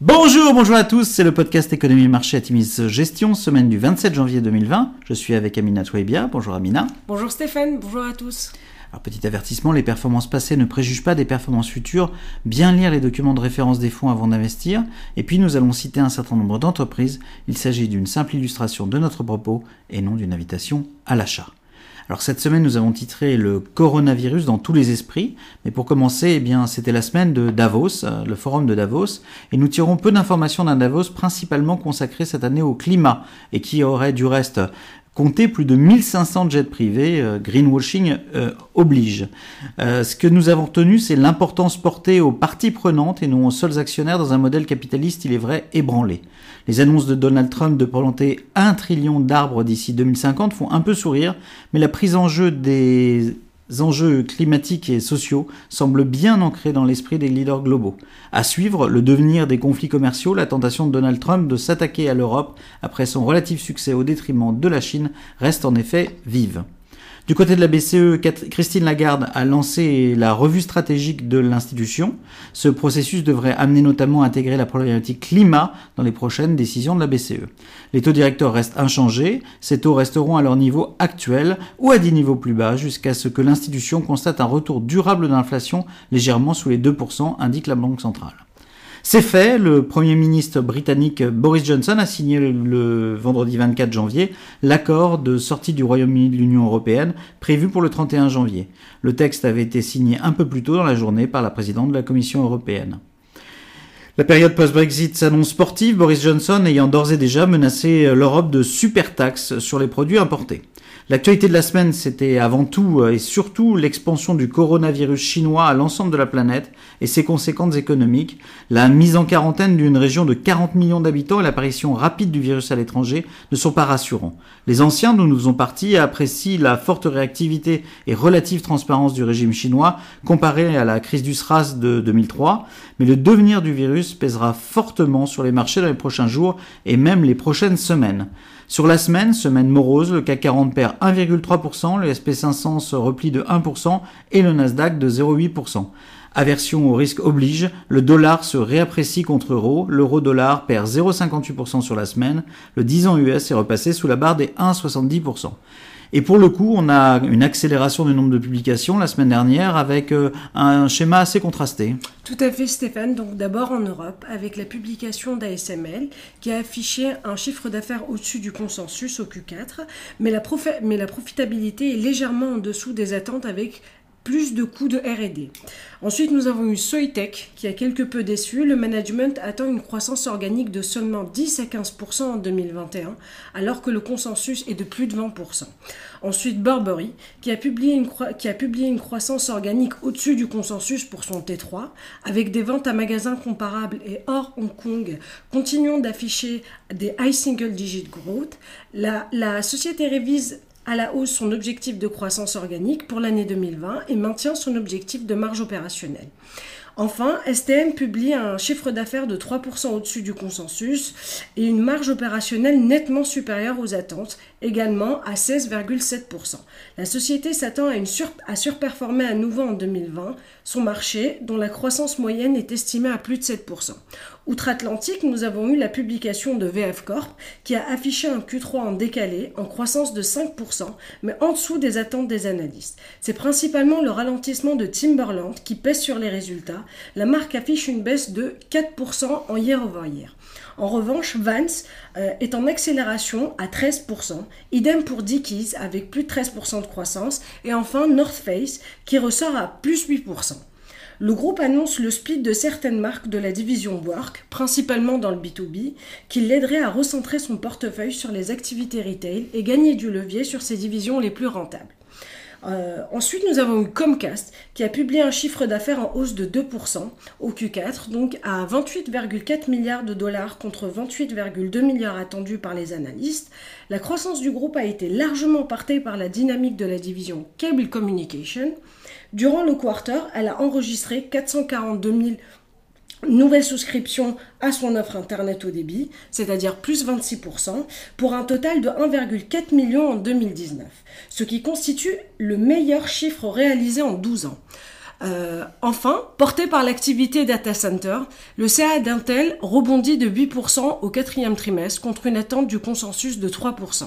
Bonjour, bonjour à tous, c'est le podcast Économie et Marché Atimis Gestion, semaine du 27 janvier 2020. Je suis avec Amina Touaibia. Bonjour Amina. Bonjour Stéphane, bonjour à tous. Alors petit avertissement, les performances passées ne préjugent pas des performances futures. Bien lire les documents de référence des fonds avant d'investir. Et puis nous allons citer un certain nombre d'entreprises. Il s'agit d'une simple illustration de notre propos et non d'une invitation à l'achat. Alors cette semaine, nous avons titré le coronavirus dans tous les esprits. Mais pour commencer, eh bien, c'était la semaine de Davos, euh, le forum de Davos, et nous tirons peu d'informations d'un Davos principalement consacré cette année au climat et qui aurait du reste compté plus de 1500 jets privés, euh, greenwashing euh, oblige. ce que nous avons retenu, c'est l'importance portée aux parties prenantes et non aux seuls actionnaires dans un modèle capitaliste, il est vrai, ébranlé. Les annonces de Donald Trump de planter un trillion d'arbres d'ici 2050 font un peu sourire, mais la prise en jeu des enjeux climatiques et sociaux semble bien ancrée dans l'esprit des leaders globaux. À suivre, le devenir des conflits commerciaux, la tentation de Donald Trump de s'attaquer à l'Europe après son relatif succès au détriment de la Chine reste en effet vive. Du côté de la BCE, Christine Lagarde a lancé la revue stratégique de l'institution. Ce processus devrait amener notamment à intégrer la problématique climat dans les prochaines décisions de la BCE. Les taux directeurs restent inchangés, ces taux resteront à leur niveau actuel ou à des niveaux plus bas jusqu'à ce que l'institution constate un retour durable d'inflation légèrement sous les 2%, indique la Banque centrale. C'est fait, le Premier ministre britannique Boris Johnson a signé le, vendredi 24 janvier l'accord de sortie du Royaume-Uni de l'Union européenne prévu pour le 31 janvier. Le texte avait été signé un peu plus tôt dans la journée par la présidente de la Commission européenne. La période post-Brexit s'annonce sportive, Boris Johnson ayant d'ores et déjà menacé l'Europe de super taxes sur les produits importés. L'actualité de la semaine, c'était avant tout euh, et surtout l'expansion du coronavirus chinois à l'ensemble de la planète et ses conséquences économiques, la mise en quarantaine d'une région de 40 millions d'habitants et l'apparition rapide du virus à l'étranger ne sont pas rassurants. Les anciens dont nous faisons partie apprécient la forte réactivité et relative transparence du régime chinois comparé à la crise du SRAS de 2003, mais le devenir du virus pèsera fortement sur les marchés dans les prochains jours et même les prochaines semaines. Sur la semaine, semaine morose, le CAC 40 perd 1,3%, le SP500 se replie de 1% et le Nasdaq de 0,8%. Aversion au risque oblige, le dollar se réapprécie contre euro, l'euro dollar perd 0,58% sur la semaine, le 10 ans US est repassé sous la barre des 1,70%. Et pour le coup, on a une accélération du nombre de publications la semaine dernière avec euh, un schéma assez contrasté. Tout à fait Stéphane, donc d'abord en Europe avec la publication d'ASML qui a affiché un chiffre d'affaires au-dessus du consensus au Q4, mais la, mais la profitabilité est légèrement en dessous des attentes avec plus de coûts de RD. Ensuite, nous avons eu Soitec qui a quelque peu déçu. Le management attend une croissance organique de seulement 10 à 15% en 2021, alors que le consensus est de plus de 20%. Ensuite, Burberry qui a publié une, qui a publié une croissance organique au-dessus du consensus pour son T3, avec des ventes à magasins comparables et hors Hong Kong, continuant d'afficher des high single digit growth. La, la société révise à la hausse son objectif de croissance organique pour l'année 2020 et maintient son objectif de marge opérationnelle. Enfin, STM publie un chiffre d'affaires de 3% au-dessus du consensus et une marge opérationnelle nettement supérieure aux attentes, également à 16,7%. La société s'attend à, à surperformer à nouveau en 2020 son marché, dont la croissance moyenne est estimée à plus de 7%. Outre-Atlantique, nous avons eu la publication de VF Corp qui a affiché un Q3 en décalé, en croissance de 5%, mais en dessous des attentes des analystes. C'est principalement le ralentissement de Timberland qui pèse sur les résultats. La marque affiche une baisse de 4% en year over year. En revanche, Vance euh, est en accélération à 13%, idem pour Dickies avec plus de 13% de croissance, et enfin North Face qui ressort à plus 8% le groupe annonce le split de certaines marques de la division Work, principalement dans le B2B, qui l'aiderait à recentrer son portefeuille sur les activités retail et gagner du levier sur ses divisions les plus rentables. Euh, ensuite, nous avons eu Comcast qui a publié un chiffre d'affaires en hausse de 2% au Q4, donc à 28,4 milliards de dollars contre 28,2 milliards attendus par les analystes. La croissance du groupe a été largement portée par la dynamique de la division Cable Communication. Durant le quarter, elle a enregistré 442 000 nouvelles souscriptions à son offre Internet au débit, c'est-à-dire plus 26%, pour un total de 1,4 million en 2019, ce qui constitue le meilleur chiffre réalisé en 12 ans. Euh, enfin, porté par l'activité data center, le CA d'Intel rebondit de 8% au quatrième trimestre contre une attente du consensus de 3%.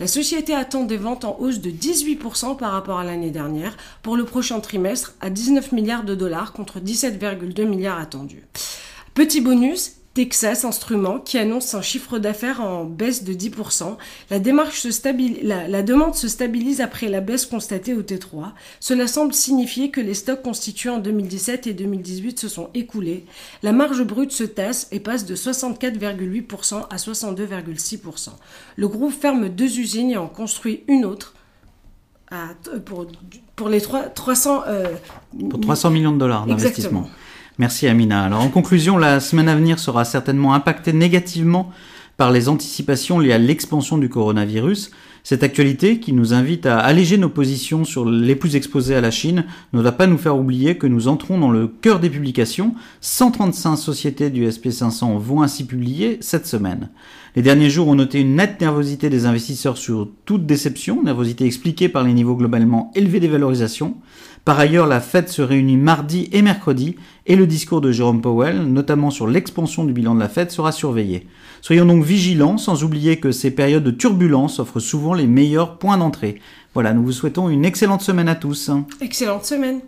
La société attend des ventes en hausse de 18% par rapport à l'année dernière pour le prochain trimestre à 19 milliards de dollars contre 17,2 milliards attendus. Petit bonus, Texas Instruments qui annonce un chiffre d'affaires en baisse de 10%. La, démarche se stabilise, la, demande se stabilise après la baisse constatée au T3. Cela semble signifier que les stocks constitués en 2017 et 2018 se sont écoulés. La marge brute se tasse et passe de 64,8% à 62,6%. Le groupe ferme deux usines et en construit une autre pour, pour les 300, euh, pour 300 millions de dollars d'investissement. Merci Amina. Alors en conclusion, la semaine à venir sera certainement impactée négativement par les anticipations liées à l'expansion du coronavirus. Cette actualité, qui nous invite à alléger nos positions sur les plus exposés à la Chine, ne doit pas nous faire oublier que nous entrons dans le cœur des publications. 135 sociétés du SP500 vont ainsi publier cette semaine. Les derniers jours ont noté une nette nervosité des investisseurs sur toute déception, nervosité expliquée par les niveaux globalement élevés des valorisations. Par ailleurs, la Fed se réunit mardi et mercredi et le discours de Jerome Powell, notamment sur l'expansion du bilan de la Fed, sera surveillé. Soyons donc vigilants, sans oublier que ces périodes de turbulence offrent souvent les meilleurs points d'entrée. Voilà, nous vous souhaitons une excellente semaine à tous. Excellente semaine.